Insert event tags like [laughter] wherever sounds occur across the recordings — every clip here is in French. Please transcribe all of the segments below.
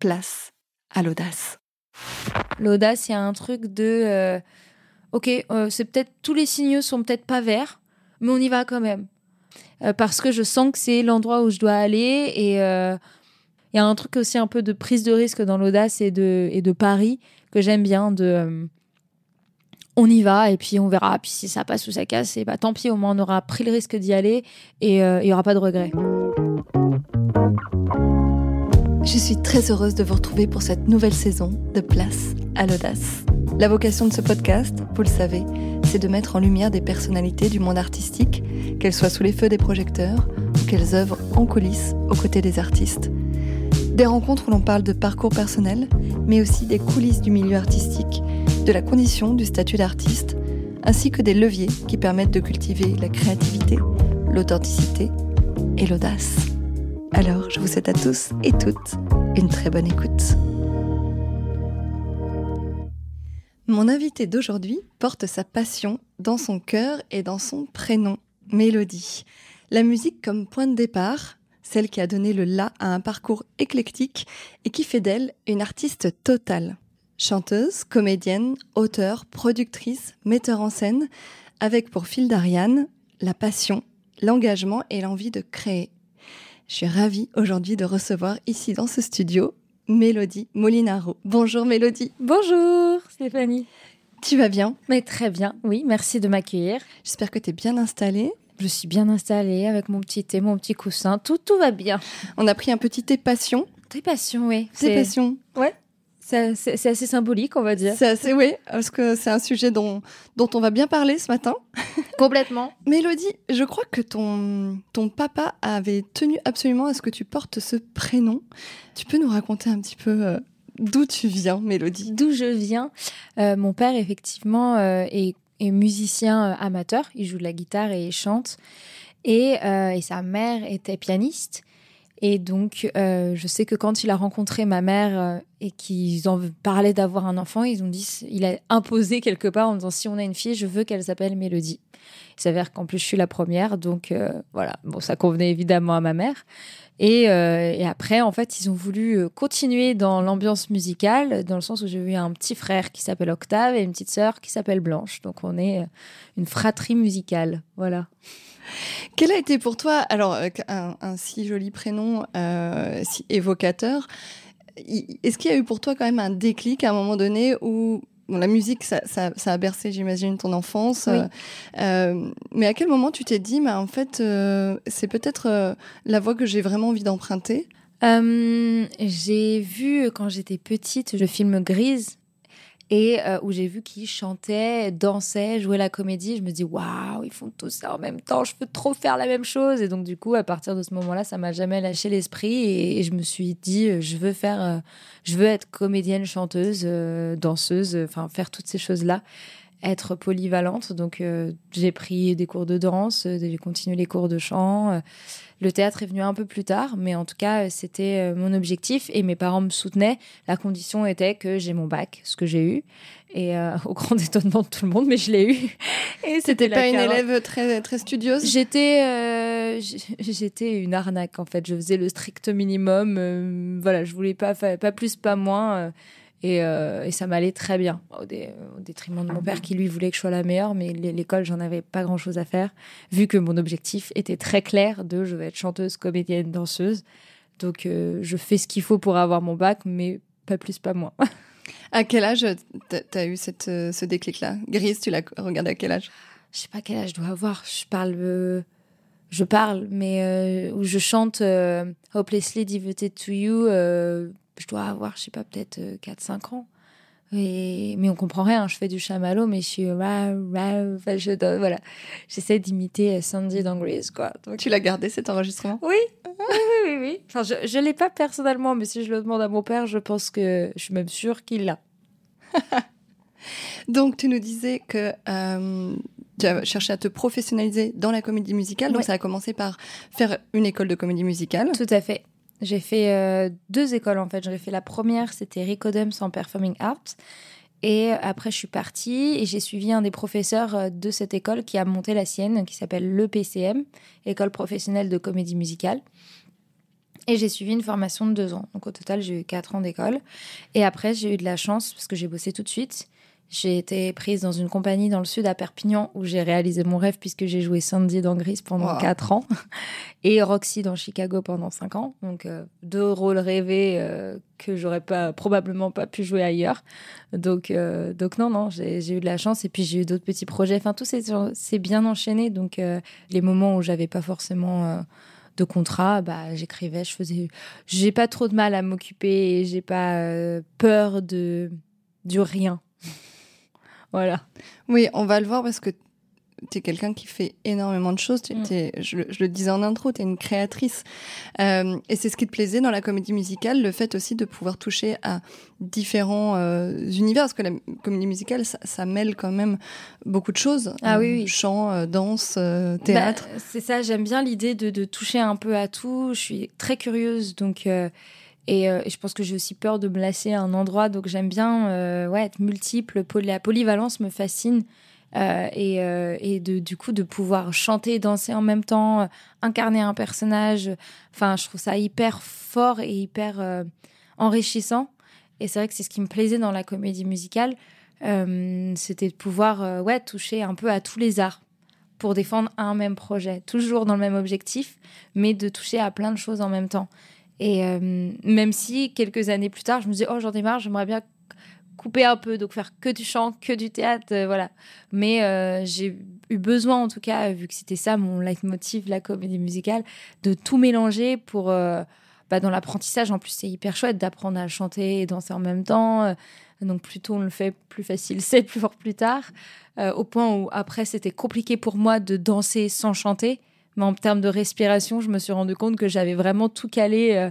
place à l'audace. L'audace, il y a un truc de euh, ok, euh, c'est peut-être tous les signaux sont peut-être pas verts, mais on y va quand même Euh, parce que je sens que c'est l'endroit où je dois aller et il y a un truc aussi un peu de prise de risque dans l'audace et de et de pari que j'aime bien de on y va et puis on verra puis si ça passe ou ça casse et bah tant pis au moins on aura pris le risque d'y aller et il y aura pas de regrets. Je suis très heureuse de vous retrouver pour cette nouvelle saison de Place à l'audace. La vocation de ce podcast, vous le savez, c'est de mettre en lumière des personnalités du monde artistique, qu'elles soient sous les feux des projecteurs ou qu'elles œuvrent en coulisses aux côtés des artistes. Des rencontres où l'on parle de parcours personnel, mais aussi des coulisses du milieu artistique, de la condition du statut d'artiste, ainsi que des leviers qui permettent de cultiver la créativité, l'authenticité et l'audace. Alors, je vous souhaite à tous et toutes une très bonne écoute. Mon invité d'aujourd'hui porte sa passion dans son cœur et dans son prénom, Mélodie. La musique comme point de départ, celle qui a donné le la à un parcours éclectique et qui fait d'elle une artiste totale. Chanteuse, comédienne, auteure, productrice, metteur en scène, avec pour fil d'Ariane la passion, l'engagement et l'envie de créer. Je suis ravie aujourd'hui de recevoir ici dans ce studio Mélodie Molinaro. Bonjour Mélodie. Bonjour Stéphanie. Tu vas bien? Mais très bien, oui, merci de m'accueillir. J'espère que tu es bien installée. Je suis bien installée avec mon petit thé, mon petit coussin, tout, tout va bien. On a pris un petit thé passion. Thé passion, oui. Thé C'est- passion. Ouais. C'est assez symbolique, on va dire. C'est assez, oui, parce que c'est un sujet dont, dont on va bien parler ce matin. [laughs] Complètement. Mélodie, je crois que ton, ton papa avait tenu absolument à ce que tu portes ce prénom. Tu peux nous raconter un petit peu euh, d'où tu viens, Mélodie? D'où je viens, euh, mon père, effectivement, euh, est, est musicien amateur. Il joue de la guitare et il chante. Et, euh, et sa mère était pianiste. Et donc, euh, je sais que quand il a rencontré ma mère euh, et qu'ils en parlaient d'avoir un enfant, ils ont dit, il a imposé quelque part en disant si on a une fille, je veux qu'elle s'appelle Mélodie. Il s'avère qu'en plus je suis la première, donc euh, voilà. Bon, ça convenait évidemment à ma mère. Et, et après, en fait, ils ont voulu continuer dans l'ambiance musicale, dans le sens où j'ai eu un petit frère qui s'appelle Octave et une petite sœur qui s'appelle Blanche. Donc on est une fratrie musicale, voilà. Quel a été pour toi, alors, euh, un, un si joli prénom, euh, si évocateur, est-ce qu'il y a eu pour toi quand même un déclic à un moment donné où bon, la musique, ça, ça- ça a bercé, j'imagine, ton enfance, Oui. euh, mais à quel moment tu t'es dit, bah, en fait, euh, c'est peut-être euh, la voie que j'ai vraiment envie d'emprunter? J'ai vu quand j'étais petite le film Grise et euh, où j'ai vu qu'ils chantaient, dansaient, jouaient la comédie. Je me dis waouh, ils font tout ça en même temps. Je peux trop faire la même chose. Et donc du coup, à partir de ce moment-là, ça m'a jamais lâché l'esprit et, je me suis dit euh, je veux faire, euh, je veux être comédienne, chanteuse, danseuse, enfin faire toutes ces choses là. Être polyvalente, donc j'ai pris des cours de danse, j'ai continué les cours de chant, le théâtre est venu un peu plus tard, mais en tout cas, euh, c'était euh, mon objectif et mes parents me soutenaient. La condition était que j'ai mon bac, ce que j'ai eu, et euh, [laughs] au grand étonnement de tout le monde, mais je l'ai eu. [laughs] Et C'était pas une carotte. élève très, très studieuse? J'étais, euh, [laughs] j'étais une arnaque en fait. Je faisais le strict minimum. euh, voilà, je voulais pas, pas plus, pas moins. Euh, et, euh, et ça m'allait très bien, au, dé- au détriment de mon père qui lui voulait que je sois la meilleure, mais l'école, j'en avais pas grand chose à faire, vu que mon objectif était très clair de je veux être chanteuse, comédienne, danseuse. Donc euh, je fais ce qu'il faut pour avoir mon bac, mais pas plus, pas moins. [laughs] À quel âge t'as t'as eu cette, euh, ce déclic-là? Grise, tu l'as regardé à quel âge? Je sais pas quel âge je dois avoir. Je parle, euh, je parle, mais euh, où je chante euh, Hopelessly Devoted to You, euh, je dois avoir, je sais pas, peut-être euh, 4-5 ans. Et, mais on comprend rien. Je fais du chamallow, mais je suis ra, ra, enfin, je dois- voilà. J'essaie d'imiter euh, Sandy dans Grease, quoi. Donc, Tu l'as gardé cet enregistrement? Oui, oui, oui, oui, oui. Enfin, je, je l'ai pas personnellement, mais si je le demande à mon père, je pense que je suis même sûre qu'il l'a. [laughs] Donc, tu nous disais que euh, tu as cherché à te professionnaliser dans la comédie musicale. Donc, Ouais. ça a commencé par faire une école de comédie musicale. Tout à fait. J'ai fait euh, deux écoles en fait. J'ai fait la première, c'était Ricodems en Performing Arts. Et après, je suis partie et j'ai suivi un des professeurs euh, de cette école qui a monté la sienne, qui s'appelle le PCM, École professionnelle de comédie musicale. Et j'ai suivi une formation de deux ans. Donc au total, j'ai eu quatre ans d'école. Et après, j'ai eu de la chance parce que j'ai bossé tout de suite. J'ai été prise dans une compagnie dans le sud à Perpignan où j'ai réalisé mon rêve puisque j'ai joué Sandy dans Gris pendant quatre ans [laughs] et Roxy dans Chicago pendant cinq ans. Donc euh, deux rôles rêvés euh, que j'aurais pas probablement pas pu jouer ailleurs. Donc euh, donc non non j'ai eu de la chance et puis j'ai eu d'autres petits projets. Enfin tout c'est bien enchaîné. Donc les moments où j'avais pas forcément de contrat, bah j'écrivais, je faisais. J'ai pas trop de mal à m'occuper. J'ai pas peur de du rien. Voilà. Oui, on va le voir parce que tu es quelqu'un qui fait énormément de choses. Mm. je, le disais en intro, tu es une créatrice. Euh, et c'est ce qui te plaisait dans la comédie musicale, le fait aussi de pouvoir toucher à différents euh, univers. Parce que la comédie musicale, ça, mêle quand même beaucoup de choses. Ah oui, oui. Chant, euh, danse, théâtre. Bah, c'est ça, j'aime bien l'idée de, de, toucher un peu à tout. Je suis très curieuse, donc euh, et, je pense que j'ai aussi peur de me lasser à un endroit, donc j'aime bien euh, ouais, être multiple. La polyvalence me fascine. Euh, et, et de, du coup, de pouvoir chanter, danser en même temps, incarner un personnage. Enfin, je trouve ça hyper fort et hyper enrichissant. Et c'est vrai que c'est ce qui me plaisait dans la comédie musicale. C'était de pouvoir ouais, toucher un peu à tous les arts pour défendre un même projet, toujours dans le même objectif, mais de toucher à plein de choses en même temps. Et euh, même si quelques années plus tard, je me disais, oh, j'en ai marre, j'aimerais bien couper un peu, donc faire que du chant, que du théâtre, euh, voilà. Mais euh, j'ai eu besoin, en tout cas, vu que c'était ça mon leitmotiv, la comédie musicale, de tout mélanger pour. Bah, dans l'apprentissage, en plus, c'est hyper chouette d'apprendre à chanter et danser en même temps. Donc, plus tôt on le fait, plus facile [laughs] c'est, plus fort plus tard. au point où, après, c'était compliqué pour moi de danser sans chanter. Mais en termes de respiration, je me suis rendu compte que j'avais vraiment tout calé euh,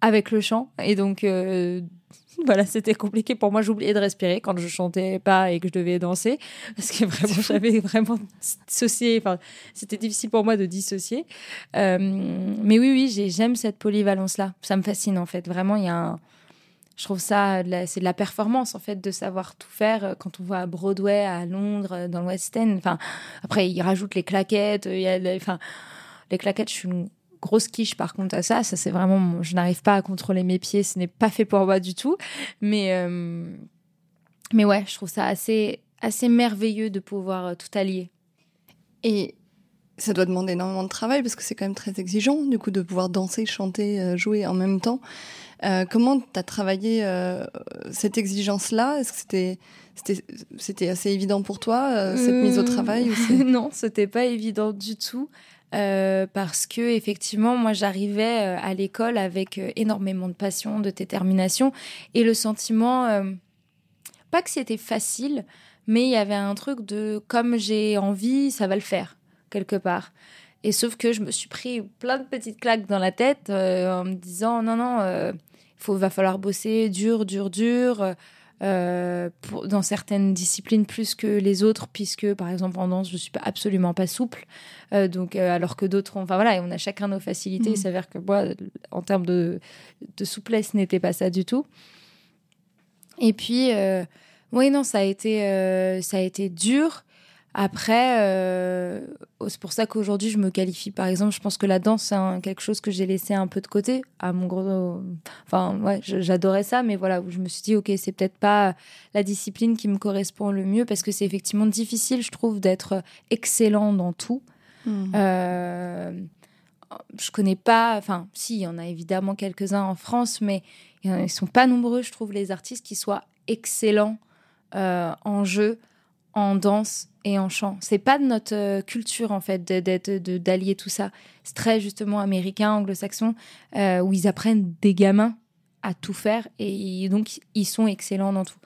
avec le chant. Et donc, euh, voilà, c'était compliqué pour moi. J'oubliais de respirer quand je chantais pas et que je devais danser. Parce que vraiment, [laughs] j'avais vraiment dissocié. Enfin, c'était difficile pour moi de dissocier. Euh, mais oui, oui, j'aime cette polyvalence-là. Ça me fascine, en fait. Vraiment, il y a un je trouve ça, c'est de la performance en fait de savoir tout faire. Euh, quand on voit à Broadway, à Londres, euh, dans le West End. Enfin, après ils rajoutent les claquettes. Il y a, enfin, les claquettes. Je suis une grosse quiche par contre à ça. Ça c'est vraiment, je n'arrive pas à contrôler mes pieds. Ce n'est pas fait pour moi du tout. Mais euh, mais ouais, je trouve ça assez assez merveilleux de pouvoir tout allier. Et ça doit demander énormément de travail parce que c'est quand même très exigeant du coup de pouvoir danser, chanter, jouer en même temps. Euh, comment tu as travaillé euh, cette exigence-là? Est-ce que c'était assez évident pour toi euh, cette mise au travail [laughs] Non, c'était pas évident du tout. parce que effectivement, moi, j'arrivais à l'école avec énormément de passion, de détermination et le sentiment, pas que c'était facile, mais il y avait un truc de comme j'ai envie, ça va le faire quelque part. Et sauf que je me suis pris plein de petites claques dans la tête en me disant non non, il va falloir bosser dur, dur, dur. Euh, pour, dans certaines disciplines plus que les autres, puisque par exemple en danse, je suis pas, absolument pas souple. Euh, donc, euh, alors que d'autres, enfin voilà, on a chacun nos facilités. Il mmh. s'avère que moi, en termes de, de souplesse, n'était pas ça du tout. Et puis, oui, non, ça a été, ça a été dur. Après, euh, c'est pour ça qu'aujourd'hui je me qualifie. Par exemple, je pense que la danse c'est quelque chose que j'ai laissé un peu de côté. À mon gros, enfin ouais, j'adorais ça, mais voilà, je me suis dit ok, c'est peut-être pas la discipline qui me correspond le mieux parce que c'est effectivement difficile, je trouve, d'être excellent dans tout. Mmh. Euh, je connais pas, enfin, si, il y en a évidemment quelques-uns en France, mais ils sont pas nombreux, je trouve, les artistes qui soient excellents euh, en jeu, en danse et en chant. C'est pas de notre euh, culture en fait d'allier tout ça. C'est très justement américain, anglo-saxon, euh, où ils apprennent des gamins à tout faire et donc ils sont excellents dans tout.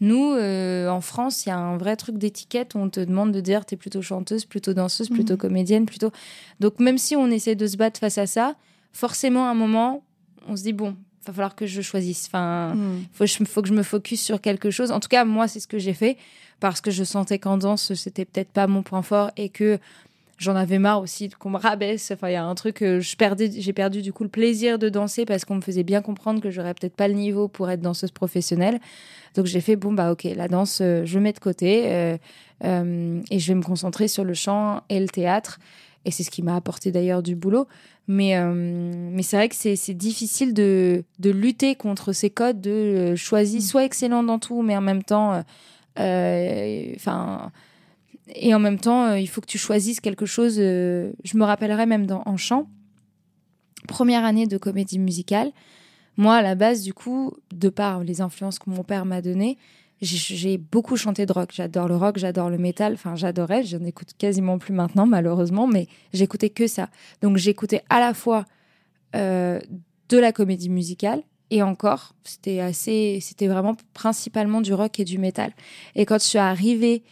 Nous, euh, en France, il y a un vrai truc d'étiquette où on te demande de dire t'es plutôt chanteuse, plutôt danseuse, plutôt mhm. comédienne, plutôt. Donc même si on essaie de se battre face à ça, forcément à un moment, on se dit bon, va falloir que je choisisse. Enfin, mhm. faut, faut que je me focus sur quelque chose. En tout cas, moi, c'est ce que j'ai fait parce que je sentais qu'en danse, c'était peut-être pas mon point fort et que j'en avais marre aussi qu'on me rabaisse. Enfin, il y a un truc que je perdais, j'ai perdu du coup le plaisir de danser parce qu'on me faisait bien comprendre que j'aurais peut-être pas le niveau pour être danseuse professionnelle. Donc j'ai fait bon bah ok, la danse, euh, je mets de côté euh, euh, et je vais me concentrer sur le chant et le théâtre. Et c'est ce qui m'a apporté d'ailleurs du boulot. Mais, euh, mais c'est vrai que c'est difficile de, de, lutter contre ces codes de euh, choisir, mm. soit excellent dans tout, mais en même temps, euh, enfin, et en même temps, il faut que tu choisisses quelque chose. je me rappellerai même dans, en chant, première année de comédie musicale. Moi, à la base, du coup, de par les influences que mon père m'a données, j'ai beaucoup chanté de rock. J'adore le rock, j'adore le métal. Enfin, j'adorais. J'en écoute quasiment plus maintenant, malheureusement, mais j'écoutais que ça. Donc, j'écoutais à la fois euh, de la comédie musicale et encore, c'était assez, c'était vraiment principalement du rock et du métal. Et quand je suis arrivée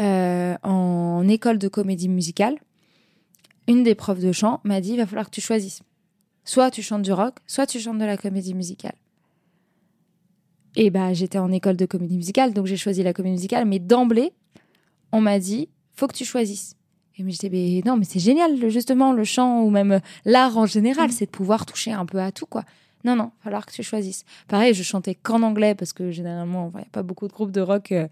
euh, en école de comédie musicale, une des profs de chant m'a dit il va falloir que tu choisisses. Soit tu chantes du rock, soit tu chantes de la comédie musicale. Et bah, j'étais en école de comédie musicale, donc j'ai choisi la comédie musicale. Mais d'emblée, on m'a dit, faut que tu choisisses. Et je disais, mais non, mais c'est génial, justement, le chant ou même l'art en général, mm. c'est de pouvoir toucher un peu à tout, quoi. Non, non, il falloir que tu choisisses. Pareil, je chantais qu'en anglais parce que généralement, il n'y a pas beaucoup de groupes de rock euh,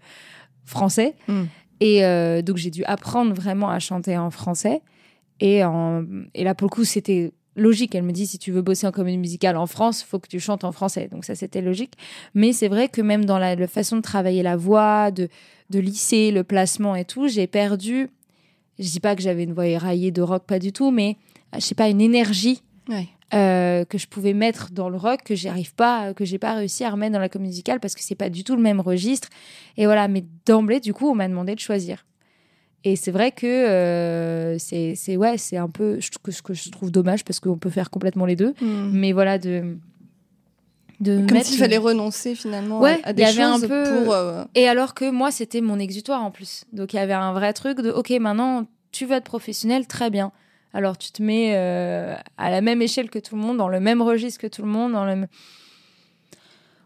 français. Mm. Et euh, donc, j'ai dû apprendre vraiment à chanter en français. Et, en... et là, pour le coup, c'était logique. Elle me dit si tu veux bosser en comédie musicale en France, il faut que tu chantes en français. Donc ça, c'était logique. Mais c'est vrai que même dans la, façon de travailler la voix, de, de lisser le placement et tout, j'ai perdu. Je dis pas que j'avais une voix éraillée de rock, pas du tout, mais je sais pas une énergie euh, que je pouvais mettre dans le rock que j'arrive pas, que j'ai pas réussi à remettre dans la comédie musicale parce que c'est pas du tout le même registre. Et voilà. Mais d'emblée, du coup, on m'a demandé de choisir. Et c'est vrai que euh, c'est ouais, c'est un peu ce que je trouve dommage parce qu'on peut faire complètement les deux. Hmm. Mais voilà de de comme s'il fallait renoncer finalement ouais, à, des y avait choses un peu... pour. Euh, Et alors que moi c'était mon exutoire en plus. Donc il y avait un vrai truc de ok maintenant tu veux être professionnel très bien. Alors tu te mets euh, à la même échelle que tout le monde, dans le même registre que tout le monde, dans le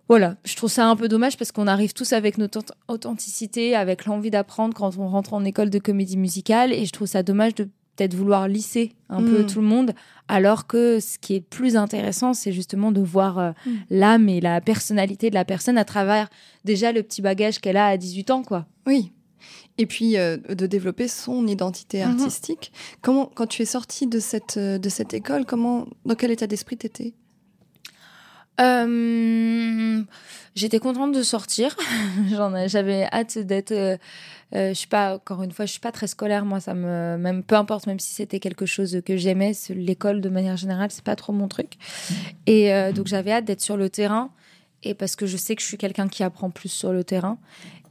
voilà, je trouve ça un peu dommage parce qu'on arrive tous avec notre authenticité, avec l'envie d'apprendre quand on rentre en école de comédie musicale, et je trouve ça dommage de peut-être vouloir lisser un peu mm. tout le monde, alors que ce qui est plus intéressant, c'est justement de voir euh, mm. l'âme et la personnalité de la personne à travers déjà le petit bagage qu'elle a à 18 ans, quoi. Oui. Et puis euh, de développer son identité mm-hmm. artistique. Comment, quand tu es sortie de cette, euh, de cette école, comment, dans quel état d'esprit t'étais? Euh, J'étais contente de sortir. [laughs] J'avais hâte d'être. Euh, euh, je suis pas encore une fois, je suis pas très scolaire. Moi, ça me même peu importe, même si c'était quelque chose que j'aimais. L'école de manière générale, c'est pas trop mon truc. Et euh, donc j'avais hâte d'être sur le terrain. Et parce que je sais que je suis quelqu'un qui apprend plus sur le terrain.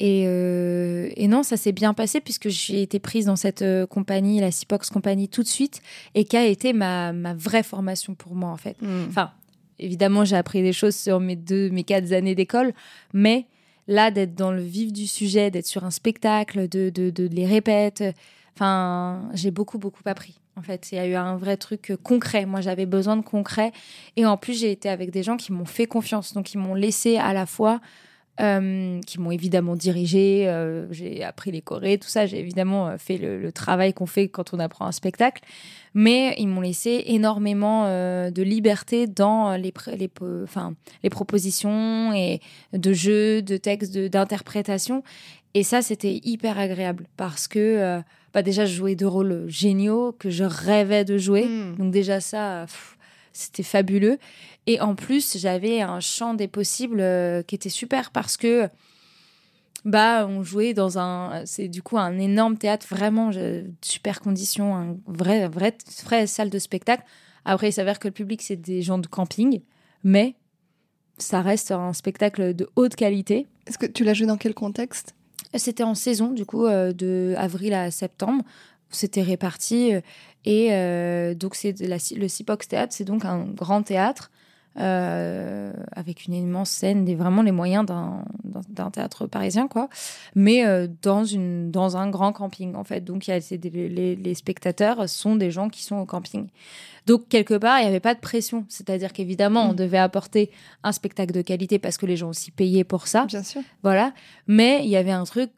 Et, et non, ça s'est bien passé puisque j'ai été prise dans cette compagnie, la Cipox Compagnie, tout de suite, et qui a été ma, ma vraie formation pour moi, en fait. Hmm. Enfin, évidemment, j'ai appris des choses sur mes deux, mes quatre années d'école, mais là, d'être dans le vif du sujet, d'être sur un spectacle, de, de, de les répéter, enfin, j'ai beaucoup, beaucoup appris. En fait, il y a eu un vrai truc concret. Moi, j'avais besoin de concret. Et en plus, j'ai été avec des gens qui m'ont fait confiance. Donc, ils m'ont laissé à la fois euh, qui m'ont évidemment dirigé. Euh, j'ai appris les chorés, tout ça. J'ai évidemment euh, fait le, travail qu'on fait quand on apprend un spectacle. Mais ils m'ont laissé énormément de liberté dans les, les, enfin, les propositions et de jeux, de textes, d'interprétation. Et ça, c'était hyper agréable parce que bah déjà, je jouais de rôles géniaux que je rêvais de jouer. Hmm. Donc déjà, ça, c'était fabuleux. Et en plus, j'avais un champ des possibles euh, qui était super parce que bah on jouait dans un c'est du coup un énorme théâtre vraiment super conditions un vrai vrai vraie salle de spectacle. Après il s'avère que le public c'est des gens de camping mais ça reste un spectacle de haute qualité. Est-ce que tu l'as joué dans quel contexte? C'était en saison du coup euh, de avril à septembre c'était réparti euh, et donc c'est le Cipox Théâtre c'est donc un grand théâtre euh, avec une immense scène, des, vraiment les moyens d'un théâtre parisien, quoi. Mais euh, dans, une, dans un grand camping, en fait. Donc, y a, les, les, spectateurs sont des gens qui sont au camping. Donc, quelque part, il n'y avait pas de pression. C'est-à-dire qu'évidemment, on mm. devait apporter un spectacle de qualité parce que les gens aussi payaient pour ça. Bien sûr. Voilà. Mais il y avait un truc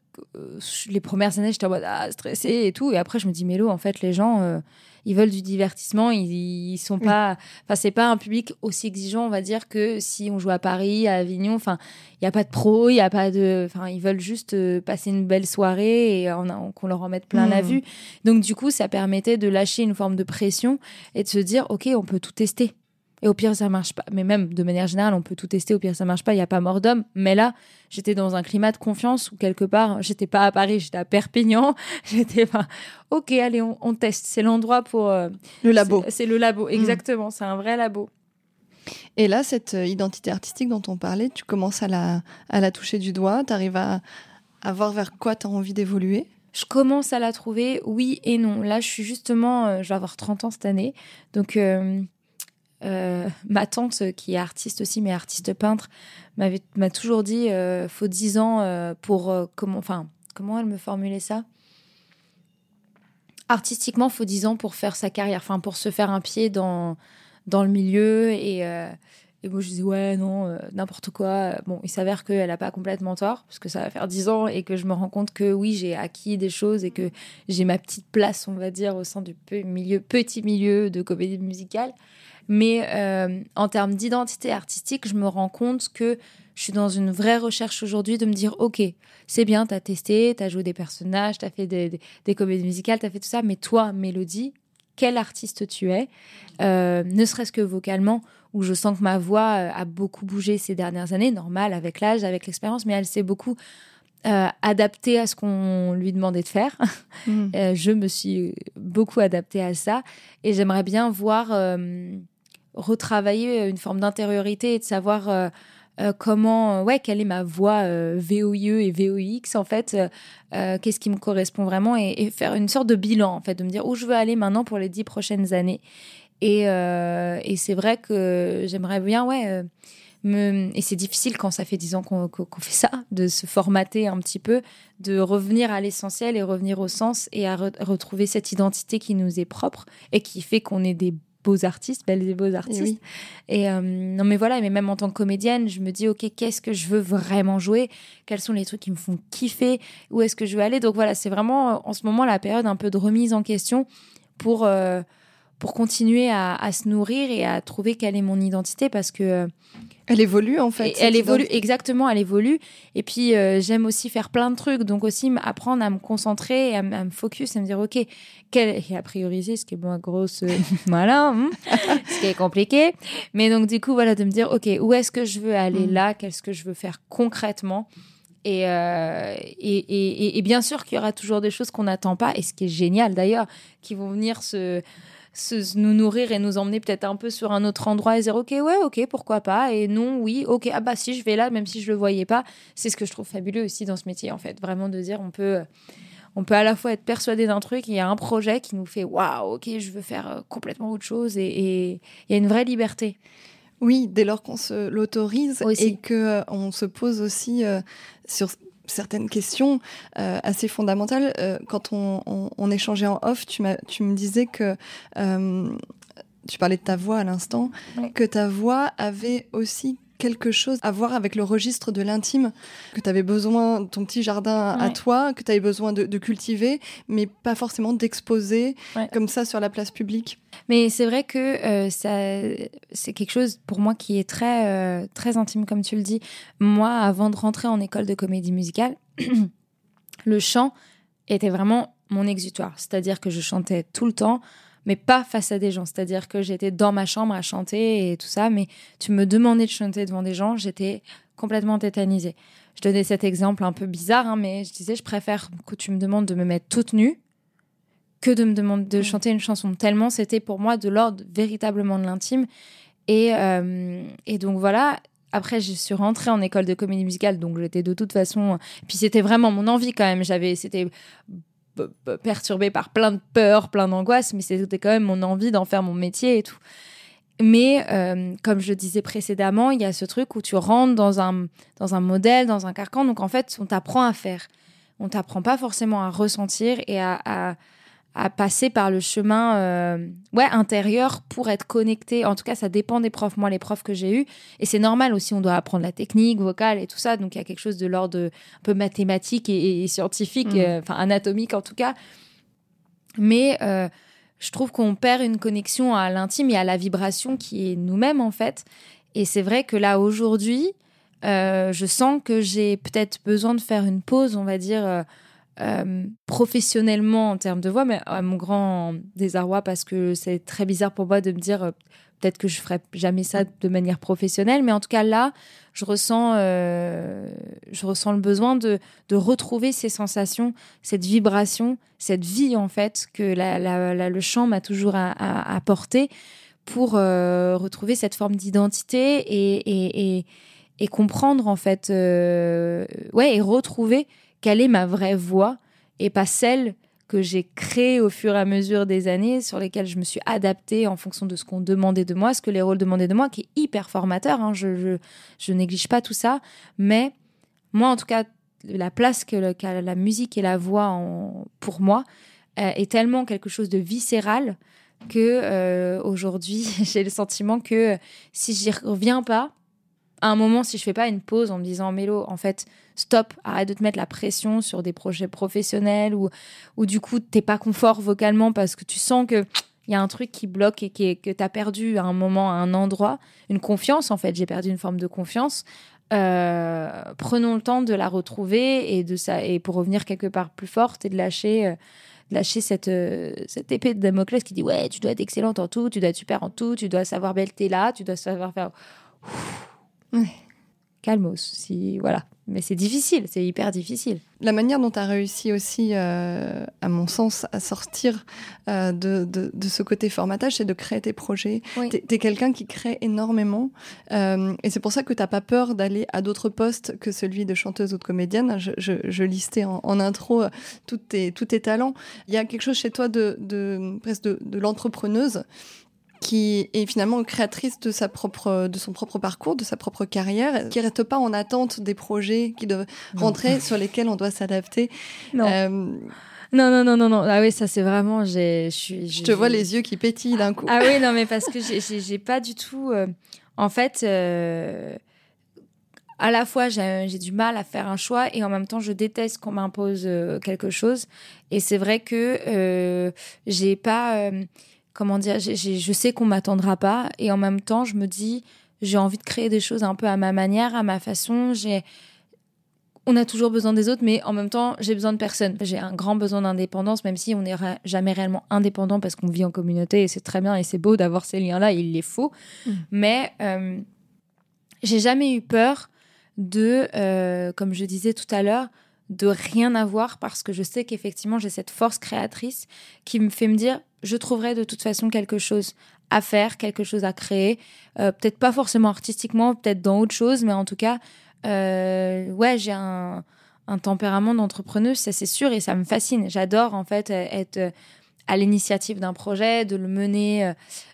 les premières années, j'étais en mode ah, stressée et tout. Et après, je me dis, Mélo, en fait, les gens, ils veulent du divertissement. Ils, ils sont pas. Enfin, c'est pas un public aussi exigeant, on va dire, que si on joue à Paris, à Avignon. Enfin, il y a pas de pro, il y a pas de. Enfin, ils veulent juste euh, passer une belle soirée et qu'on leur en mette plein la mmh. vue. Donc, du coup, ça permettait de lâcher une forme de pression et de se dire, ok, on peut tout tester. Et au pire, ça marche pas. Mais même de manière générale, on peut tout tester. Au pire, ça marche pas. Il n'y a pas mort d'homme. Mais là, j'étais dans un climat de confiance où quelque part, j'étais pas à Paris, j'étais à Perpignan. [laughs] J'étais pas. Ok, allez, on, teste. C'est l'endroit pour. Euh, le labo. C'est le labo, mm. exactement. C'est un vrai labo. Et là, cette euh, identité artistique dont on parlait, tu commences à la, à la toucher du doigt. Tu arrives à, à voir vers quoi tu as envie d'évoluer? Je commence à la trouver, oui et non. Là, je suis justement, euh, je vais avoir 30 ans cette année. Donc, euh, ma tante, qui est artiste aussi, mais artiste peintre, m'a toujours dit euh, faut 10 ans euh, pour. comment, enfin, comment elle me formulait ça? Artistiquement, faut 10 ans pour faire sa carrière, enfin, pour se faire un pied dans, dans le milieu. Et, et moi, je dis ouais, non, n'importe quoi. Bon, il s'avère qu'elle n'a pas complètement tort, parce que ça va faire 10 ans et que je me rends compte que oui, j'ai acquis des choses et que j'ai ma petite place, on va dire, au sein du milieu, petit milieu de comédie musicale. Mais euh, en termes d'identité artistique, je me rends compte que je suis dans une vraie recherche aujourd'hui de me dire, OK, c'est bien, tu as testé, tu as joué des personnages, tu as fait des, des, comédies musicales, tu as fait tout ça, mais toi, Mélodie, quel artiste tu es, euh, ne serait-ce que vocalement, où je sens que ma voix euh, a beaucoup bougé ces dernières années, normal, avec l'âge, avec l'expérience, mais elle s'est beaucoup adaptée à ce qu'on lui demandait de faire. Mmh. [laughs] je me suis beaucoup adaptée à ça et j'aimerais bien voir retravailler une forme d'intériorité et de savoir euh, euh, comment, ouais, quelle est ma voix euh, VOIE et VOX en fait, qu'est-ce qui me correspond vraiment et, faire une sorte de bilan en fait, de me dire où je veux aller maintenant pour les dix prochaines années. Et, et c'est vrai que j'aimerais bien, ouais. Et c'est difficile quand ça fait dix ans qu'on fait ça, de se formater un petit peu, de revenir à l'essentiel et revenir au sens et à retrouver cette identité qui nous est propre et qui fait qu'on est des beaux artistes, belles et beaux artistes. Et, euh, non, mais voilà, mais même en tant que comédienne, je me dis, OK, qu'est-ce que je veux vraiment jouer? Quels sont les trucs qui me font kiffer? Où est-ce que je veux aller? Donc voilà, c'est vraiment en ce moment la période un peu de remise en question pour, euh, pour continuer à, à, se nourrir et à trouver quelle est mon identité parce que euh, elle évolue en fait. Elle évolue exactement, elle évolue. Et puis euh, j'aime aussi faire plein de trucs, donc aussi apprendre à me concentrer, à, me focus, à me dire ok, quel et à prioriser, ce qui est bon, grosse, [laughs] voilà, hein, ce qui est compliqué. Mais donc du coup voilà de me dire ok, où est-ce que je veux aller mm. là, qu'est-ce que je veux faire concrètement? Euh, et, et, et, bien sûr qu'il y aura toujours des choses qu'on n'attend pas, et ce qui est génial d'ailleurs, qui vont venir se, nous nourrir et nous emmener peut-être un peu sur un autre endroit et dire ok ouais ok pourquoi pas et non oui ok ah bah si je vais là même si je le voyais pas. C'est ce que je trouve fabuleux aussi dans ce métier en fait vraiment de dire on peut on peut à la fois être persuadé d'un truc il y a un projet qui nous fait waouh ok je veux faire euh, complètement autre chose et il y a une vraie liberté. Oui, dès lors qu'on se l'autorise et que euh, on se pose aussi euh, sur certaines questions euh, assez fondamentales. Euh, quand on, échangeait en off, tu, tu me disais que euh, tu parlais de ta voix à l'instant, que ta voix avait aussi quelque chose à voir avec le registre de l'intime, que tu avais besoin, ton petit jardin à toi, que tu avais besoin de, cultiver, mais pas forcément d'exposer comme ça sur la place publique. Mais c'est vrai que euh, ça, c'est quelque chose pour moi qui est très, euh, très intime, comme tu le dis. Moi, avant de rentrer en école de comédie musicale, [clears throat] le chant était vraiment mon exutoire. C'est-à-dire que je chantais tout le temps mais pas face à des gens. C'est-à-dire que j'étais dans ma chambre à chanter et tout ça, mais tu me demandais de chanter devant des gens, j'étais complètement tétanisée. Je donnais cet exemple un peu bizarre, hein, mais je disais, je préfère que tu me demandes de me mettre toute nue que de me demander de chanter une chanson. Tellement c'était pour moi de l'ordre véritablement de l'intime. Et, euh, et donc voilà, après, je suis rentrée en école de comédie musicale, donc j'étais de toute façon. Puis c'était vraiment mon envie quand même. J'avais, c'était perturbée par plein de peurs, plein d'angoisses, mais c'était quand même mon envie d'en faire mon métier et tout. Mais euh, comme je disais précédemment, il y a ce truc où tu rentres dans un, dans un modèle, dans un carcan. Donc en fait, on t'apprend à faire. On t'apprend pas forcément à ressentir et à, à passer par le chemin euh, ouais intérieur pour être connecté. En tout cas, ça dépend des profs. Moi, les profs que j'ai eus, et c'est normal aussi, on doit apprendre la technique vocale et tout ça. Donc, il y a quelque chose de l'ordre un peu mathématique et, scientifique, mmh. euh, enfin anatomique en tout cas. Mais euh, je trouve qu'on perd une connexion à l'intime et à la vibration qui est nous-mêmes en fait. Et c'est vrai que là aujourd'hui, je sens que j'ai peut-être besoin de faire une pause, on va dire euh, professionnellement en termes de voix, mais à mon grand désarroi parce que c'est très bizarre pour moi de me dire euh, peut-être que je ferai jamais ça de manière professionnelle, mais en tout cas là, je ressens, euh, je ressens le besoin de, de, retrouver ces sensations, cette vibration, cette vie en fait que le chant m'a toujours apporté pour retrouver cette forme d'identité et, et, et, et, comprendre en fait, ouais, et retrouver quelle est ma vraie voix et pas celle que j'ai créée au fur et à mesure des années, sur lesquelles je me suis adaptée en fonction de ce qu'on demandait de moi, ce que les rôles demandaient de moi, qui est hyper formateur. Hein, je, je, néglige pas tout ça, mais moi, en tout cas, la place que la musique et la voix pour moi euh, est tellement quelque chose de viscéral que euh, aujourd'hui, [laughs] j'ai le sentiment que si j'y reviens pas, à un moment, si je fais pas une pause en me disant Mélo, en fait, stop, arrête de te mettre la pression sur des projets professionnels ou, ou du coup, t'es pas confort vocalement parce que tu sens que il y a un truc qui bloque et qui que tu as perdu à un moment, à un endroit, une confiance en fait. J'ai perdu une forme de confiance. Euh, prenons le temps de la retrouver et de ça et pour revenir quelque part plus forte et de lâcher. Euh, lâcher cette, euh, cette épée de Damoclès qui dit ouais tu dois être excellente en tout tu dois être super en tout tu dois savoir belter là tu dois savoir faire Calmos, si voilà. Mais c'est difficile, c'est hyper difficile. La manière dont tu as réussi aussi, euh, à mon sens, à sortir euh, de, de, ce côté formatage, c'est de créer tes projets. Tu es, quelqu'un qui crée énormément. Euh, et c'est pour ça que tu pas peur d'aller à d'autres postes que celui de chanteuse ou de comédienne. Je, je, listais en, intro tous tes, tous tes talents. Il y a quelque chose chez toi de, de presque de, de l'entrepreneuse qui est finalement créatrice de sa propre de son propre parcours, de sa propre carrière, qui reste pas en attente des projets qui doivent rentrer [laughs] sur lesquels on doit s'adapter. Non. Euh, non, non, non, non, non. Ah oui, ça c'est vraiment. Je Je te vois les yeux qui pétillent d'un coup. Ah oui, non, mais parce que j'ai pas du tout. Euh, en fait, euh, à la fois j'ai du mal à faire un choix et en même temps je déteste qu'on m'impose quelque chose. Et c'est vrai que j'ai pas comment dire, je sais qu'on m'attendra pas et en même temps, je me dis, j'ai envie de créer des choses un peu à ma manière, à ma façon. J'ai, on a toujours besoin des autres, mais en même temps, j'ai besoin de personne. J'ai un grand besoin d'indépendance, même si on n'est jamais réellement indépendant parce qu'on vit en communauté et c'est très bien et c'est beau d'avoir ces liens-là, il les faut. Mm. Mais euh, j'ai jamais eu peur de, euh, comme je disais tout à l'heure, de rien avoir parce que je sais qu'effectivement j'ai cette force créatrice qui me fait me dire je trouverai de toute façon quelque chose à faire, quelque chose à créer. Euh, peut-être pas forcément artistiquement, peut-être dans autre chose, mais en tout cas, euh, ouais, j'ai un, tempérament d'entrepreneuse, ça c'est sûr, et ça me fascine. J'adore en fait être à l'initiative d'un projet, de le mener, euh,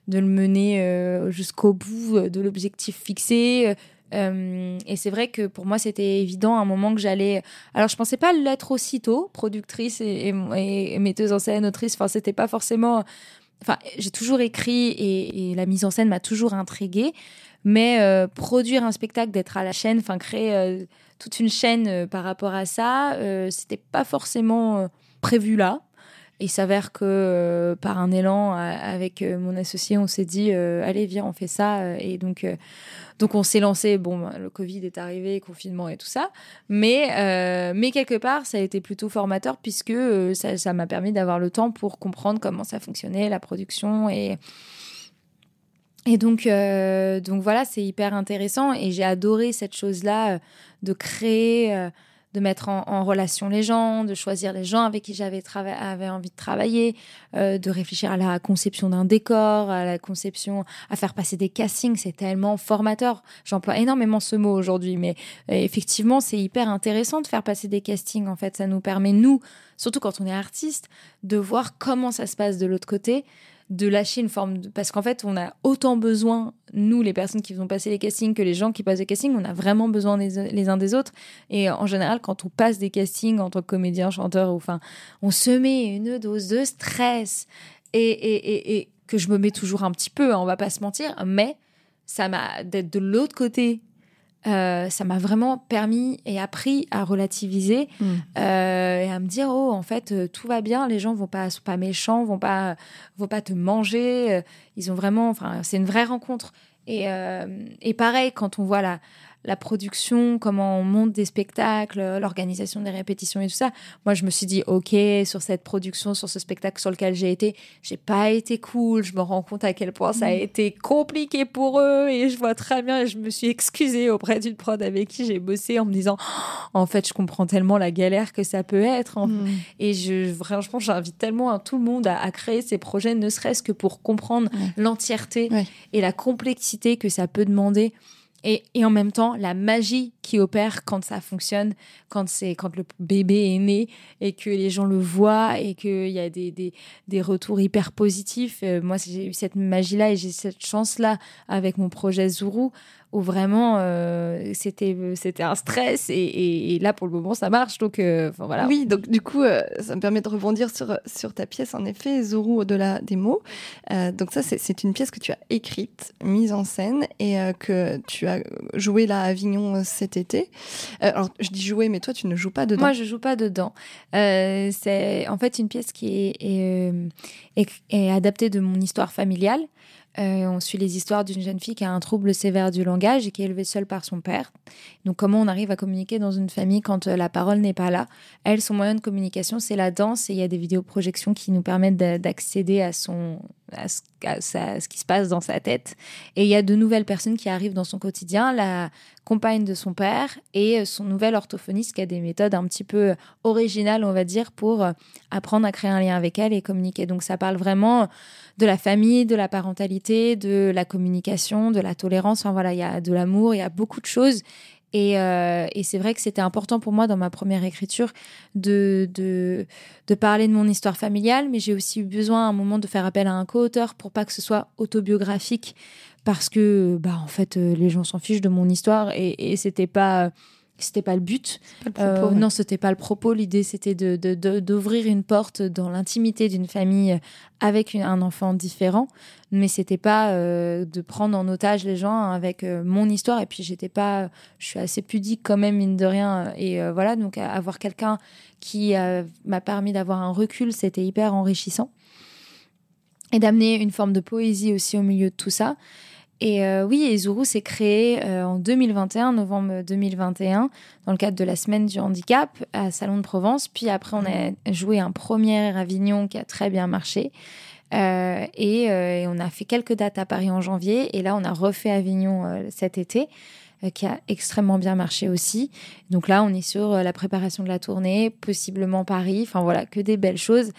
de le mener jusqu'au bout de l'objectif fixé, euh, et c'est vrai que pour moi, c'était évident à un moment que j'allais. Alors, je pensais pas l'être aussitôt, productrice et, metteuse en scène, autrice. Enfin, c'était pas forcément. Enfin, j'ai toujours écrit et, la mise en scène m'a toujours intriguée. Mais euh, produire un spectacle, d'être à la chaîne, enfin, créer euh, toute une chaîne par rapport à ça, c'était pas forcément prévu là. Il s'avère que par un élan avec mon associé, on s'est dit allez viens on fait ça et donc donc on s'est lancé, bon, bah, le Covid est arrivé, confinement et tout ça, mais, euh, mais quelque part, ça a été plutôt formateur puisque euh, ça m'a permis d'avoir le temps pour comprendre comment ça fonctionnait, la production et... Et donc, euh, donc voilà, c'est hyper intéressant et j'ai adoré cette chose-là de créer de mettre en, relation les gens, de choisir les gens avec qui j'avais avais envie de travailler, euh, de réfléchir à la conception d'un décor, à la conception, à faire passer des castings. C'est tellement formateur. J'emploie énormément ce mot aujourd'hui, mais euh, effectivement, c'est hyper intéressant de faire passer des castings. En fait, ça nous permet, nous, surtout quand on est artiste, de voir comment ça se passe de l'autre côté. De lâcher une forme de... parce qu'en fait on a autant besoin nous les personnes qui vont passer les castings que les gens qui passent les castings on a vraiment besoin les, uns des autres. Et en général quand on passe des castings en tant que comédien chanteur enfin on se met une dose de stress et, et, et, que je me mets toujours un petit peu hein, on va pas se mentir mais ça m'a d'être de l'autre côté euh, ça m'a vraiment permis et appris à relativiser mm. euh, et à me dire oh en fait euh, tout va bien les gens vont pas sont pas méchants vont pas vont pas te manger ils ont vraiment enfin c'est une vraie rencontre et, et pareil quand on voit la la production, comment on monte des spectacles, l'organisation des répétitions et tout ça. Moi, je me suis dit, OK, sur cette production, sur ce spectacle sur lequel j'ai été, j'ai pas été cool. Je me rends compte à quel point ça a mm. été compliqué pour eux et je vois très bien et je me suis excusée auprès d'une prod avec qui j'ai bossé en me disant, oh, en fait, je comprends tellement la galère que ça peut être. Mm. Et je, franchement, j'invite tellement à tout le monde à, créer ces projets, ne serait-ce que pour comprendre l'entièreté et la complexité que ça peut demander et, en même temps la magie qui opère quand ça fonctionne, quand c'est quand le bébé est né et que les gens le voient et qu'il y a des, des, des, retours hyper positifs. Euh, moi, j'ai eu cette magie-là et j'ai cette chance-là avec mon projet Zuru où vraiment euh, c'était c'était un stress et, et, là pour le moment ça marche. Donc euh, voilà. Oui donc du coup euh, ça me permet de rebondir sur sur ta pièce en effet Zoro au-delà des mots. Donc ça c'est une pièce que tu as écrite mise en scène et que tu as joué là à Avignon cet été. Alors je dis jouer mais toi tu ne joues pas dedans. Moi je joue pas dedans. C'est en fait une pièce qui est, est, est adaptée de mon histoire familiale euh, on suit les histoires d'une jeune fille qui a un trouble sévère du langage et qui est élevée seule par son père. Donc comment on arrive à communiquer dans une famille quand euh, la parole n'est pas là? Elle, son moyen de communication, c'est la danse et il y a des vidéoprojections qui nous permettent d'accéder à son à ce, qui se passe dans sa tête. Et il y a de nouvelles personnes qui arrivent dans son quotidien, la compagne de son père et euh, son nouvel orthophoniste qui a des méthodes un petit peu originales, on va dire, pour euh, apprendre à créer un lien avec elle et communiquer. Donc ça parle vraiment de la famille, de la parentalité, de la communication, de la tolérance. Enfin voilà, il y a de l'amour, il y a beaucoup de choses. Euh, et, c'est vrai que c'était important pour moi dans ma première écriture de, de, parler de mon histoire familiale, mais j'ai aussi eu besoin à un moment de faire appel à un co-auteur pour pas que ce soit autobiographique, parce que bah en fait euh, les gens s'en fichent de mon histoire et, et c'était pas c'était pas le but. euh, Non, c'était pas le propos. L'idée, c'était de, d'ouvrir une porte dans l'intimité d'une famille avec un enfant différent. Mais c'était pas euh, de prendre en otage les gens avec euh, mon histoire. Et puis, j'étais pas. Je suis assez pudique quand même, mine de rien. Et voilà, donc avoir quelqu'un qui m'a permis d'avoir un recul, c'était hyper enrichissant. Et d'amener une forme de poésie aussi au milieu de tout ça. Et euh, oui, Ezuru s'est créé euh, en 2021, novembre 2021, dans le cadre de la semaine du handicap à Salon de Provence. Puis après, on a joué un premier Avignon qui a très bien marché. Euh, et, on a fait quelques dates à Paris en janvier. Et là, on a refait Avignon cet été qui a extrêmement bien marché aussi. Donc là, on est sur la préparation de la tournée, possiblement Paris. Enfin voilà, que des belles choses.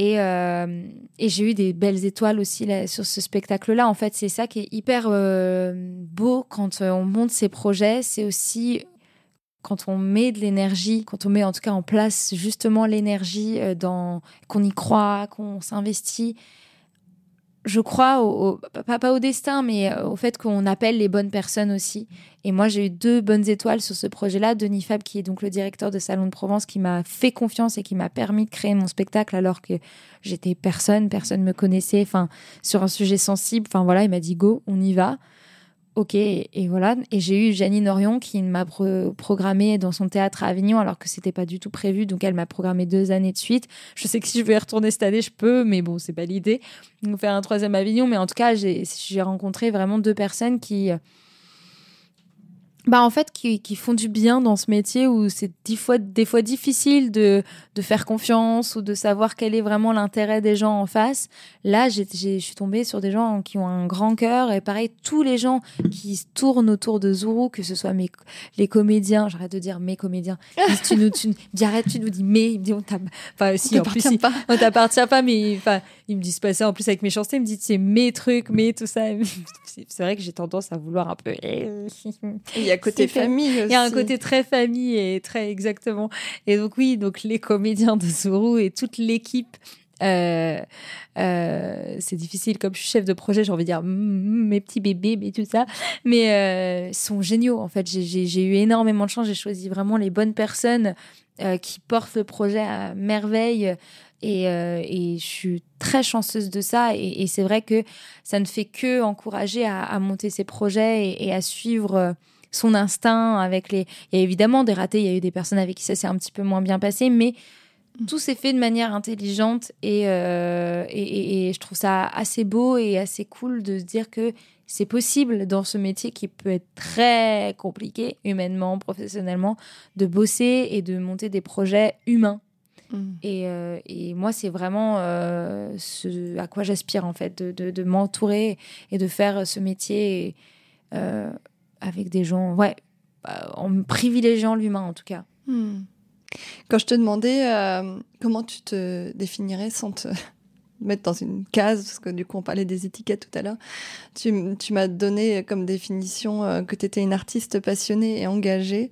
Euh, et, j'ai eu des belles étoiles aussi sur ce spectacle-là. En fait, c'est ça qui est hyper euh, beau quand euh, on monte ces projets. C'est aussi quand on met de l'énergie, quand on met en tout cas en place justement l'énergie dans qu'on y croit, qu'on s'investit je crois au, pas, au destin, mais euh, au fait qu'on appelle les bonnes personnes aussi. Et moi, j'ai eu deux bonnes étoiles sur ce projet-là. Denis Fab, qui est donc le directeur de Salon de Provence, qui m'a fait confiance et qui m'a permis de créer mon spectacle alors que j'étais personne, personne me connaissait. Enfin, sur un sujet sensible. Enfin voilà, il m'a dit go, on y va. Ok, et voilà. Et j'ai eu Janine Orion qui m'a programmé dans son théâtre à Avignon alors que c'était pas du tout prévu. Donc elle m'a programmé deux années de suite. Je sais que si je veux y retourner cette année, je peux, mais bon, c'est pas l'idée. Donc faire un troisième Avignon. Mais en tout cas, j'ai rencontré vraiment deux personnes qui bah en fait qui, qui, font du bien dans ce métier où c'est des fois, des fois difficile de, de faire confiance ou de savoir quel est vraiment l'intérêt des gens en face. Là, j'ai, je suis tombée sur des gens qui ont un grand cœur et pareil, tous les gens qui se tournent autour de Zuru, que ce soit mes, les comédiens, j'arrête de dire mes comédiens, tu nous, tu, arrête, tu nous dis mais, ils me disent on enfin si, en plus, pas. on t'appartient pas, mais enfin, ils me disent pas ça en plus avec mes chansons, ils me disent c'est mes trucs, mes tout ça. [laughs] C'est vrai que j'ai tendance à vouloir un peu. [laughs] Il y a [laughs] côté famille Il y a un côté très famille et très exactement. Et donc oui, donc les comédiens de Zuru et toute l'équipe Euh, euh, c'est difficile, comme je suis chef de projet, j'ai envie de dire mm, mm, mes petits bébés, mais tout ça. Mais euh, sont géniaux, en fait. J'ai eu énormément de chance. J'ai choisi vraiment les bonnes personnes qui portent le projet à merveille. Et, et, je suis très chanceuse de ça. Et, c'est vrai que ça ne fait que encourager à, monter ses projets et, à suivre son instinct avec les. Il y a évidemment des ratés, il y a eu des personnes avec qui ça s'est un petit peu moins bien passé, mais Mm. tout s'est fait de manière intelligente euh, et, je trouve ça assez beau et assez cool de se dire que c'est possible dans ce métier qui peut être très compliqué humainement, professionnellement, de bosser et de monter des projets humains. Mm. Et, euh, et, moi, c'est vraiment euh, ce à quoi j'aspire en fait, de, de, m'entourer et de faire ce métier avec des gens, ouais, en privilégiant l'humain en tout cas. Mm. Quand je te demandais euh, comment tu te définirais sans te mettre dans une case, parce que du coup on parlait des étiquettes tout à l'heure, tu, m'as donné comme définition euh, que tu étais une artiste passionnée et engagée.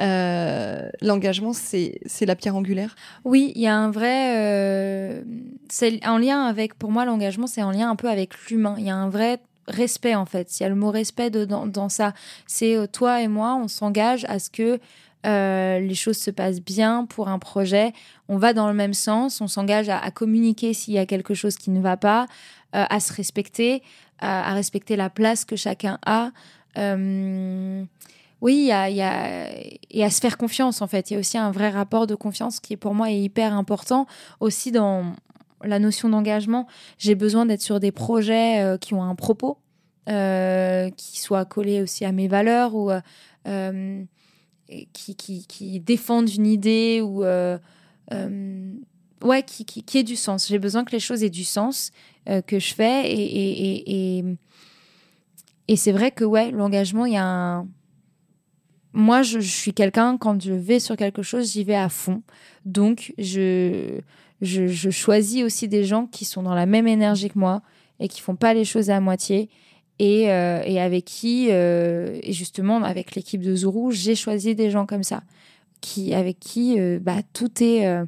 Euh, l'engagement, c'est la pierre angulaire Oui, il y a un vrai... c'est en lien avec, pour moi l'engagement, c'est en lien un peu avec l'humain. Il y a un vrai respect en fait. Il y a le mot respect dedans, dans ça. C'est toi et moi, on s'engage à ce que euh, les choses se passent bien pour un projet, on va dans le même sens, on s'engage à, communiquer s'il y a quelque chose qui ne va pas, euh, à se respecter, à, respecter la place que chacun a. Euh, oui, y a, et à se faire confiance en fait. Il y a aussi un vrai rapport de confiance qui pour moi est hyper important aussi dans la notion d'engagement. J'ai besoin d'être sur des projets qui ont un propos, qui soient collés aussi à mes valeurs ou qui, qui, défendent une idée ou euh, euh, ouais qui, qui, qui ait du sens. J'ai besoin que les choses aient du sens euh, que je fais et, et, et, et c'est vrai que ouais l'engagement il y a un moi je, je suis quelqu'un quand je vais sur quelque chose j'y vais à fond donc je, je, je choisis aussi des gens qui sont dans la même énergie que moi et qui font pas les choses à moitié et, euh, et avec qui, euh, et justement avec l'équipe de Zourou, j'ai choisi des gens comme ça, qui, avec qui euh, bah, tout est...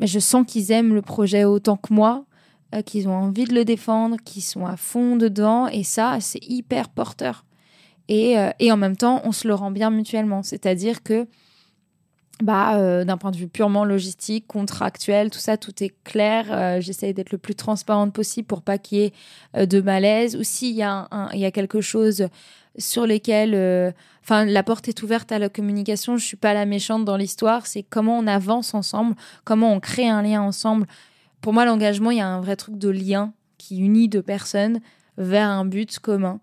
je sens qu'ils aiment le projet autant que moi, qu'ils ont envie de le défendre, qu'ils sont à fond dedans, et ça, c'est hyper porteur. Et, et en même temps, on se le rend bien mutuellement, c'est-à-dire que bah, euh, d'un point de vue purement logistique, contractuel, tout ça, tout est clair. Euh, j'essaye d'être le plus transparente possible pour pas qu'il y ait euh, de malaise. Ou s'il y, a y a quelque chose sur lesquels, enfin, la porte est ouverte à la communication. Je suis pas la méchante dans l'histoire. C'est comment on avance ensemble, comment on crée un lien ensemble. Pour moi, l'engagement, il y a un vrai truc de lien qui unit deux personnes vers un but commun.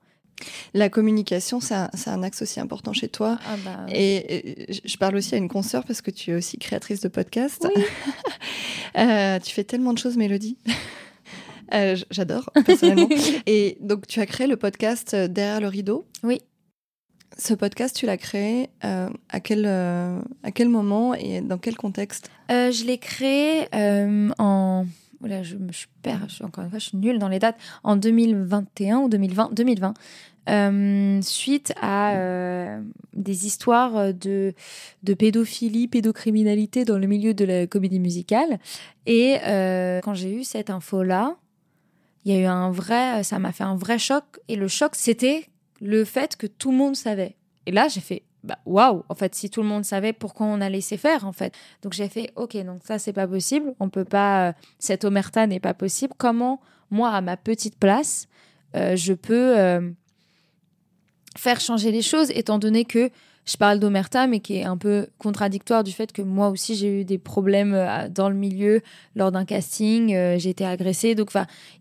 La communication, c'est un, axe aussi important chez toi. Ah bah et, je parle aussi à une consoeur parce que tu es aussi créatrice de podcast. [laughs] Euh, tu fais tellement de choses, Mélodie. [laughs] Euh, j'adore, personnellement. [laughs] et donc, tu as créé le podcast euh, Derrière le rideau. Oui. Ce podcast, tu l'as créé à, quel, à quel moment et dans quel contexte? Je l'ai créé en Oula, je me perds, je suis, encore une fois, je suis nulle dans les dates, en 2021 ou 2020, 2020 euh, suite à euh, des histoires de, de pédophilie, pédocriminalité dans le milieu de la comédie musicale. Et euh, quand j'ai eu cette info-là, il y a eu un vrai, ça m'a fait un vrai choc. Et le choc, c'était le fait que tout le monde savait. Et là, j'ai fait, bah, waouh, en fait, si tout le monde savait pourquoi on a laissé faire, en fait. Donc j'ai fait, ok, donc ça, c'est pas possible. On peut pas, euh, cette omerta n'est pas possible. Comment, moi, à ma petite place, euh, je peux euh, faire changer les choses, étant donné que je parle d'Omerta, mais qui est un peu contradictoire du fait que moi aussi j'ai eu des problèmes euh, dans le milieu lors d'un casting, euh, j'ai été agressée. Donc,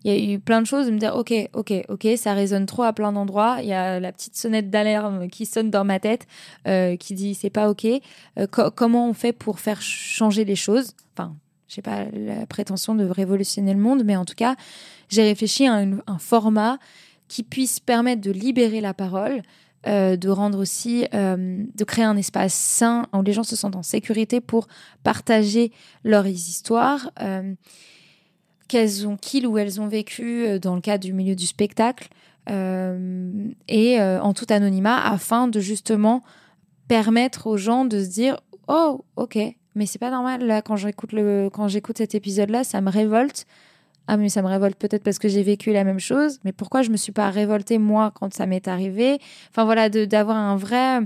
il y a eu plein de choses de me dire, ok, ok, ok, ça résonne trop à plein d'endroits. Il y a la petite sonnette d'alarme qui sonne dans ma tête, euh, qui dit, c'est pas ok. comment on fait pour faire changer les choses? Enfin, j'ai pas la prétention de révolutionner le monde, mais en tout cas, j'ai réfléchi à un format qui puisse permettre de libérer la parole, euh, de rendre aussi, euh, de créer un espace sain où les gens se sentent en sécurité pour partager leurs histoires, euh, qu'elles ont, qu'ils ou elles ont vécu dans le cadre du milieu du spectacle, et en tout anonymat, afin de justement permettre aux gens de se dire, oh, ok, mais c'est pas normal. Là, quand j'écoute le, quand j'écoute cet épisode-là, ça me révolte. Ah, mais ça me révolte peut-être parce que j'ai vécu la même chose. Mais pourquoi je me suis pas révoltée moi quand ça m'est arrivé? Enfin voilà, d'avoir un vrai,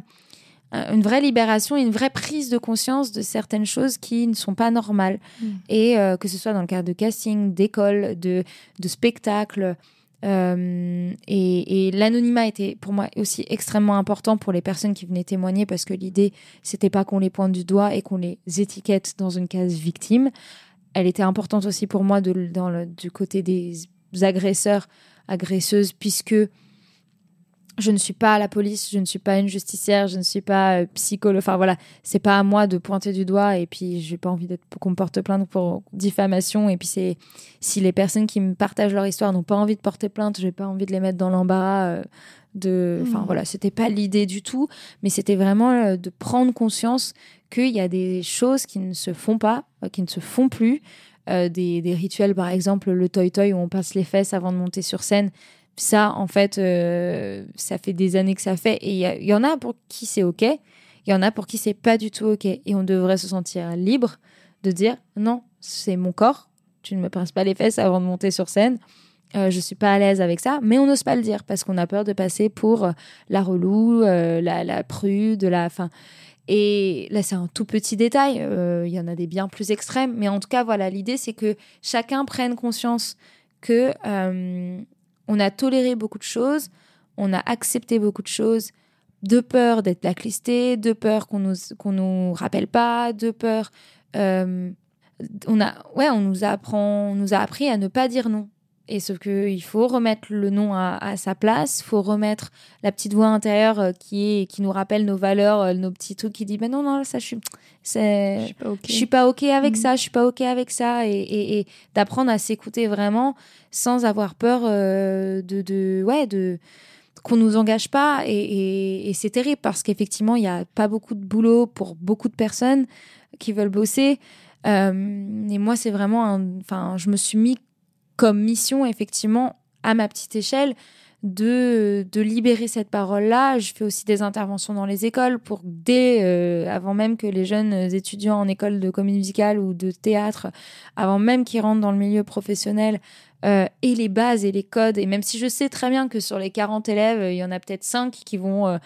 une vraie libération, une vraie prise de conscience de certaines choses qui ne sont pas normales. Mm. Et euh, que ce soit dans le cadre de casting, d'école, de, de spectacle. Euh, et, et l'anonymat était pour moi aussi extrêmement important pour les personnes qui venaient témoigner parce que l'idée c'était pas qu'on les pointe du doigt et qu'on les étiquette dans une case victime. Elle était importante aussi pour moi dans le, du côté des agresseurs, agresseuses, puisque je ne suis pas la police, je ne suis pas une justicière, je ne suis pas euh, psychologue. Enfin voilà, c'est pas à moi de pointer du doigt et puis j'ai pas envie qu'on me porte plainte pour diffamation. Et puis c'est si les personnes qui me partagent leur histoire n'ont pas envie de porter plainte, j'ai pas envie de les mettre dans l'embarras. Euh, de, enfin mmh. voilà, c'était pas l'idée du tout, mais c'était vraiment euh, de prendre conscience qu'il y a des choses qui ne se font pas, qui ne se font plus. des, des, rituels, par exemple, le toy-toy où on passe les fesses avant de monter sur scène, ça, en fait, euh, ça fait des années que ça fait. Et il y, en a pour qui c'est OK. Il y en a pour qui c'est pas du tout OK. Et on devrait se sentir libre de dire non, c'est mon corps. Tu ne me pinces pas les fesses avant de monter sur scène. Euh, je suis pas à l'aise avec ça, mais on n'ose pas le dire parce qu'on a peur de passer pour euh, la relou, euh, la, la prude, la fin. Et là, c'est un tout petit détail. Il y en a des bien plus extrêmes, mais en tout cas, voilà, l'idée c'est que chacun prenne conscience que on a toléré beaucoup de choses, on a accepté beaucoup de choses, de peur d'être blacklisté, de peur qu'on nous nous rappelle pas, de peur. Euh, on a ouais, on nous apprend, on nous a appris à ne pas dire non. Et sauf qu'il faut remettre le nom à, sa place, il faut remettre la petite voix intérieure euh, qui, est, qui nous rappelle nos valeurs, euh, nos petits trucs qui dit ben non, non, ça, je suis, je suis pas OK, je suis pas OK avec mhm. ça, je suis pas OK avec ça. Et, et, d'apprendre à s'écouter vraiment sans avoir peur euh, de, de, ouais, de, qu'on nous engage pas. Et, et c'est terrible parce qu'effectivement, il n'y a pas beaucoup de boulot pour beaucoup de personnes qui veulent bosser. et moi, c'est vraiment Enfin, je me suis mis comme mission, effectivement, à ma petite échelle, de, libérer cette parole-là. Je fais aussi des interventions dans les écoles pour, dès, euh, avant même que les jeunes étudiants en école de comédie musicale ou de théâtre, avant même qu'ils rentrent dans le milieu professionnel, euh, et les bases et les codes. Et même si je sais très bien que sur les 40 élèves, il y en a peut-être 5 qui vont euh,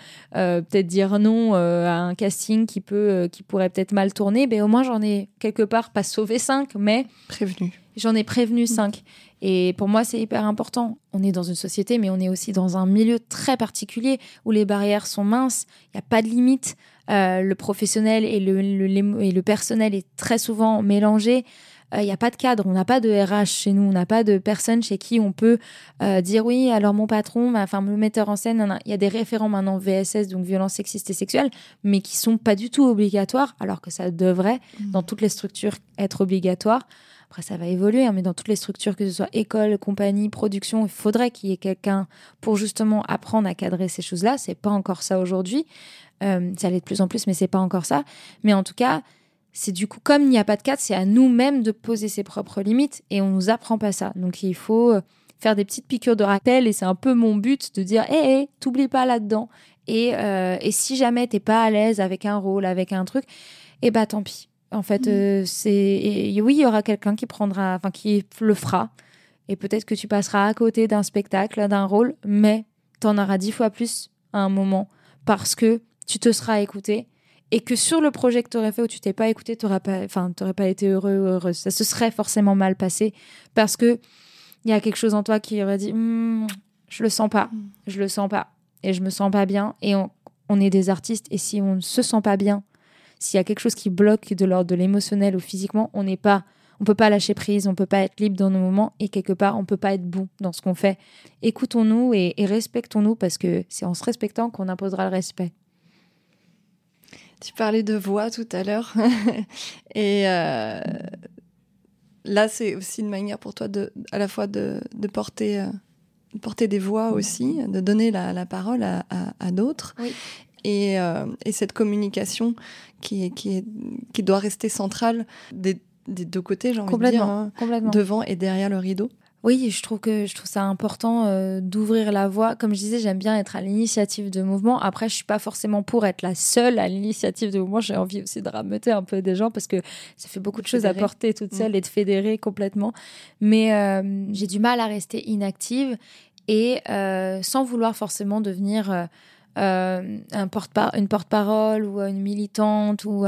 peut-être dire non à un casting qui, peut, qui pourrait peut-être mal tourner, mais au moins j'en ai quelque part pas sauvé 5, mais... Prévenu. J'en ai prévenu 5. Et pour moi, c'est hyper important. On est dans une société, mais on est aussi dans un milieu très particulier où les barrières sont minces, il n'y a pas de limite. Euh, le professionnel et le, et le personnel est très souvent mélangé. Il euh, n'y a pas de cadre, on n'a pas de RH chez nous, on n'a pas de personne chez qui on peut euh, dire oui, alors mon patron, enfin le metteur en scène, il y a des référents maintenant VSS, donc violence sexiste et sexuelle, mais qui sont pas du tout obligatoires, alors que ça devrait, mmh. dans toutes les structures, être obligatoire. Après, ça va évoluer, hein, mais dans toutes les structures, que ce soit école, compagnie, production, il faudrait qu'il y ait quelqu'un pour justement apprendre à cadrer ces choses-là. C'est pas encore ça aujourd'hui. Euh, ça l'est de plus en plus, mais c'est pas encore ça. Mais en tout cas, c'est du coup, comme il n'y a pas de cadre, c'est à nous-mêmes de poser ses propres limites et on nous apprend pas ça. Donc il faut euh, faire des petites piqûres de rappel et c'est un peu mon but de dire, hé, hey, t'oublies pas là-dedans. Et, euh, et si jamais t'es pas à l'aise avec un rôle, avec un truc, eh bah tant pis. En fait, mm. euh, c'est oui, il y aura quelqu'un qui prendra, enfin qui le fera, et peut-être que tu passeras à côté d'un spectacle, d'un rôle, mais tu en auras dix fois plus à un moment parce que tu te seras écouté et que sur le projet que tu aurais fait où tu t'es pas écouté, tu pas, enfin, pas été heureux ou heureuse. Ça se serait forcément mal passé parce que il y a quelque chose en toi qui aurait dit, hmm, je le sens pas, mm. je le sens pas, et je me sens pas bien. Et on, on est des artistes, et si on ne se sent pas bien, s'il y a quelque chose qui bloque de l'ordre de l'émotionnel ou physiquement, on n'est pas, on peut pas lâcher prise, on peut pas être libre dans nos moments et quelque part on peut pas être bon dans ce qu'on fait. Écoutons-nous et, respectons-nous parce que c'est en se respectant qu'on imposera le respect. Tu parlais de voix tout à l'heure. [laughs] Et euh, là c'est aussi une manière pour toi de, à la fois de, porter euh, porter des voix aussi, de donner la, parole à, d'autres. Euh, et, cette communication qui, qui, qui doit rester centrale des, deux côtés, j'ai envie de dire, hein, devant et derrière le rideau. Oui, je trouve que je trouve ça important euh, d'ouvrir la voie. Comme je disais, j'aime bien être à l'initiative de mouvement. Après, je suis pas forcément pour être la seule à l'initiative de mouvement. J'ai envie aussi de rameuter un peu des gens parce que ça fait beaucoup de choses à porter toute mm. seule et de fédérer complètement. Mais euh, j'ai du mal à rester inactive et euh, sans vouloir forcément devenir un porte une porte-parole ou une militante ou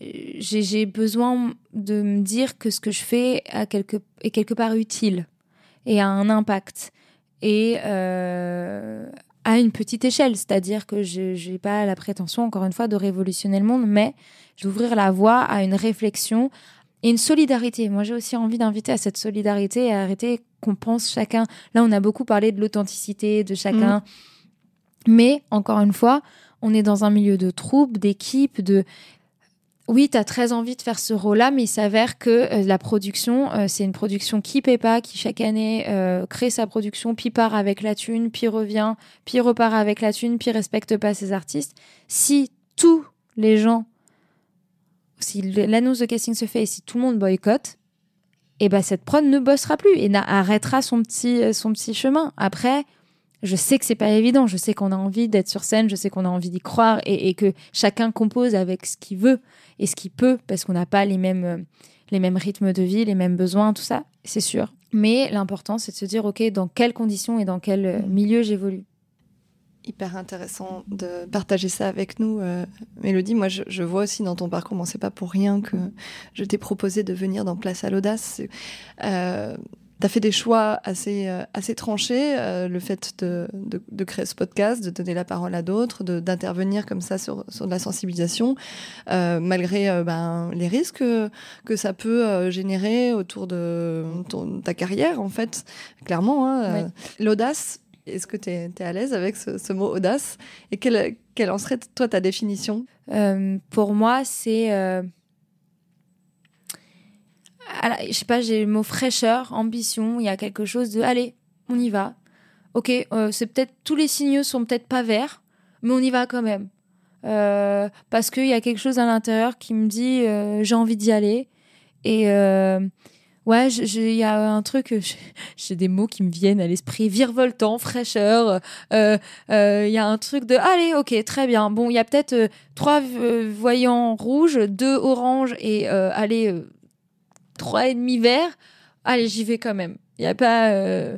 j'ai besoin de me dire que ce que je fais a quelque, est quelque part utile et a un impact et euh, à une petite échelle, c'est-à-dire que je n'ai pas la prétention, encore une fois, de révolutionner le monde, mais d'ouvrir la voie à une réflexion et une solidarité. Moi, j'ai aussi envie d'inviter à cette solidarité et à arrêter qu'on pense chacun. Là, on a beaucoup parlé de l'authenticité de chacun, mmh. mais encore une fois, on est dans un milieu de troupes, d'équipes, de oui, tu as très envie de faire ce rôle-là, mais il s'avère que euh, la production, euh, c'est une production qui paie pas, qui chaque année euh, crée sa production, puis part avec la thune, puis revient, puis repart avec la thune, puis respecte pas ses artistes. Si tous les gens, si l'annonce de casting se fait et si tout le monde boycotte, eh ben cette prod ne bossera plus et arrêtera son petit, son petit chemin. Après, je sais que c'est pas évident, je sais qu'on a envie d'être sur scène, je sais qu'on a envie d'y croire et, que chacun compose avec ce qu'il veut et ce qu'il peut parce qu'on n'a pas les mêmes, euh, les mêmes rythmes de vie, les mêmes besoins, tout ça, c'est sûr. Mais l'important, c'est de se dire, OK, dans quelles conditions et dans quel euh, milieu j'évolue? Hyper intéressant de partager ça avec nous, euh, Mélodie. Moi, je, vois aussi dans ton parcours, bon, c'est pas pour rien que je t'ai proposé de venir dans Place à l'Audace. Tu as fait des choix assez, euh, assez tranchés, euh, le fait de, de, créer ce podcast, de donner la parole à d'autres, d'intervenir comme ça sur, sur de la sensibilisation, euh, malgré ben, les risques que ça peut générer autour de ta carrière, en fait, clairement. Hein, L'audace, est-ce que tu es, à l'aise avec ce, ce, mot audace? Et quelle, quelle en serait, toi, ta définition? Pour moi, c'est je sais pas, j'ai le mot fraîcheur, ambition, il y a quelque chose de allez, on y va. Ok, euh, c'est peut-être tous les signaux sont peut-être pas verts, mais on y va quand même. Euh, parce qu'il y a quelque chose à l'intérieur qui me dit euh, j'ai envie d'y aller. Et ouais, il y a un truc, [laughs] j'ai des mots qui me viennent à l'esprit virevoltant, fraîcheur. Il y a un truc de allez, ok, très bien. Bon, il y a peut-être trois voyants rouges, deux oranges et allez trois et demi verts, allez, j'y vais quand même. Il y a pas euh,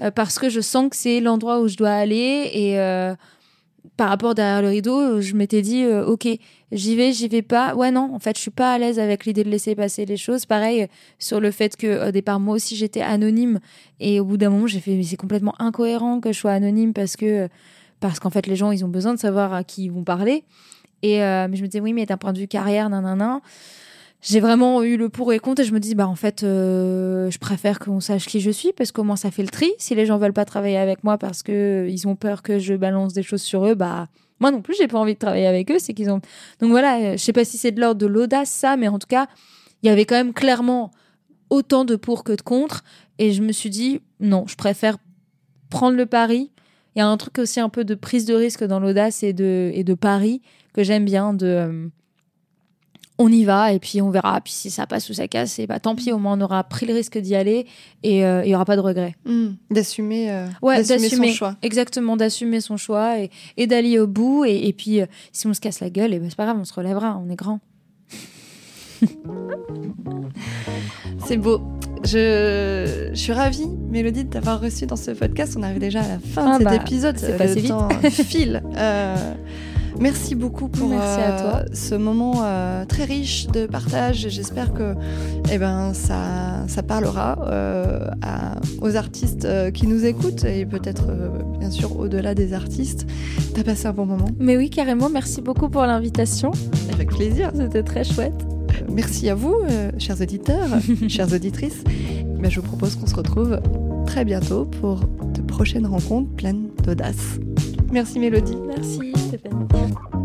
euh, parce que je sens que c'est l'endroit où je dois aller et euh, par rapport derrière le rideau, je m'étais dit ok, j'y vais, j'y vais pas. Ouais non, en fait, je suis pas à l'aise avec l'idée de laisser passer les choses. Pareil sur le fait que au départ moi aussi j'étais anonyme et au bout d'un moment j'ai fait mais c'est complètement incohérent que je sois anonyme parce que parce qu'en fait les gens ils ont besoin de savoir à qui ils vont parler. Et mais je me disais oui mais d'un point de vue carrière nan nan nan j'ai vraiment eu le pour et contre et je me dis bah en fait euh, je préfère qu'on sache qui je suis parce qu'au moins ça fait le tri. Si les gens veulent pas travailler avec moi parce que euh, ils ont peur que je balance des choses sur eux bah moi non plus j'ai pas envie de travailler avec eux c'est qu'ils ont donc voilà euh, je sais pas si c'est de l'ordre de l'audace ça mais en tout cas il y avait quand même clairement autant de pour que de contre et je me suis dit non je préfère prendre le pari. Il y a un truc aussi un peu de prise de risque dans l'audace et de et de pari que j'aime bien de on y va et puis on verra. Puis si ça passe ou ça casse, et bah tant pis, au moins on aura pris le risque d'y aller et euh, il y aura pas de regret. Hmm. D'assumer, euh, ouais, d'assumer son choix. Exactement, d'assumer son choix et, et d'aller au bout. Et, puis euh, si on se casse la gueule, et ben c'est pas grave, on se relèvera, on est grand. [laughs] c'est beau. Je, suis ravie, Mélodie, de t'avoir reçu dans ce podcast. On arrive déjà à la fin ah de cet bah, épisode. C'est passé vite. Temps [laughs] file. Merci beaucoup pour euh, ce moment euh, très riche de partage. J'espère que eh ben, ça, ça parlera euh, aux artistes qui nous écoutent et peut-être bien sûr au-delà des artistes. T'as passé un bon moment Mais oui, carrément. Merci beaucoup pour l'invitation. Avec plaisir. C'était très chouette. Merci à vous, chers auditeurs, [laughs] chères auditrices. Ben, je vous propose qu'on se retrouve très bientôt pour de prochaines rencontres pleines d'audace. Merci Mélodie. Merci Merci been.